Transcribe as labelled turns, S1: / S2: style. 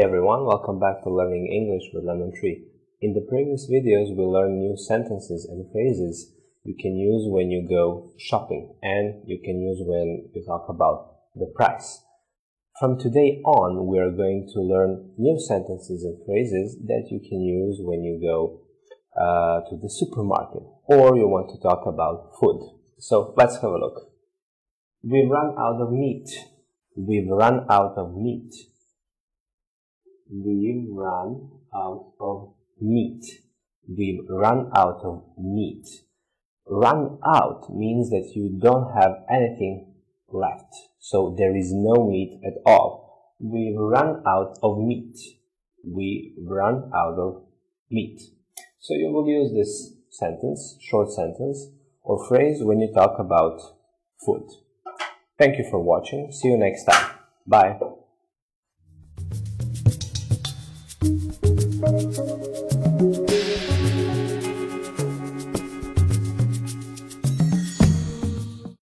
S1: everyone, welcome back to Learning English with Lemon Tree. In the previous videos we learned new sentences and phrases you can use when you go shopping and you can use when you talk about the price. From today on we are going to learn new sentences and phrases that you can use when you go uh, to the supermarket or you want to talk about food. So let's have a look. We've run out of meat. We've run out of meat we've run out of meat. We've run out of meat. Run out means that you don't have anything left. So there is no meat at all. We've run out of meat. We run out of meat. So you will use this sentence, short sentence, or phrase when you talk about food. Thank you for watching. See you next time. Bye. Thank you.